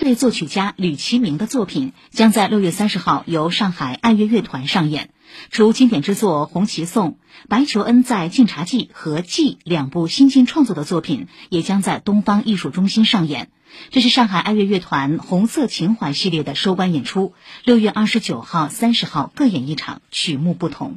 费作曲家吕其明的作品将在六月三十号由上海爱乐乐团上演。除经典之作《红旗颂》，白求恩在《晋察冀》和《记》两部新晋创作的作品也将在东方艺术中心上演。这是上海爱乐乐团“红色情怀”系列的收官演出，六月二十九号、三十号各演一场，曲目不同。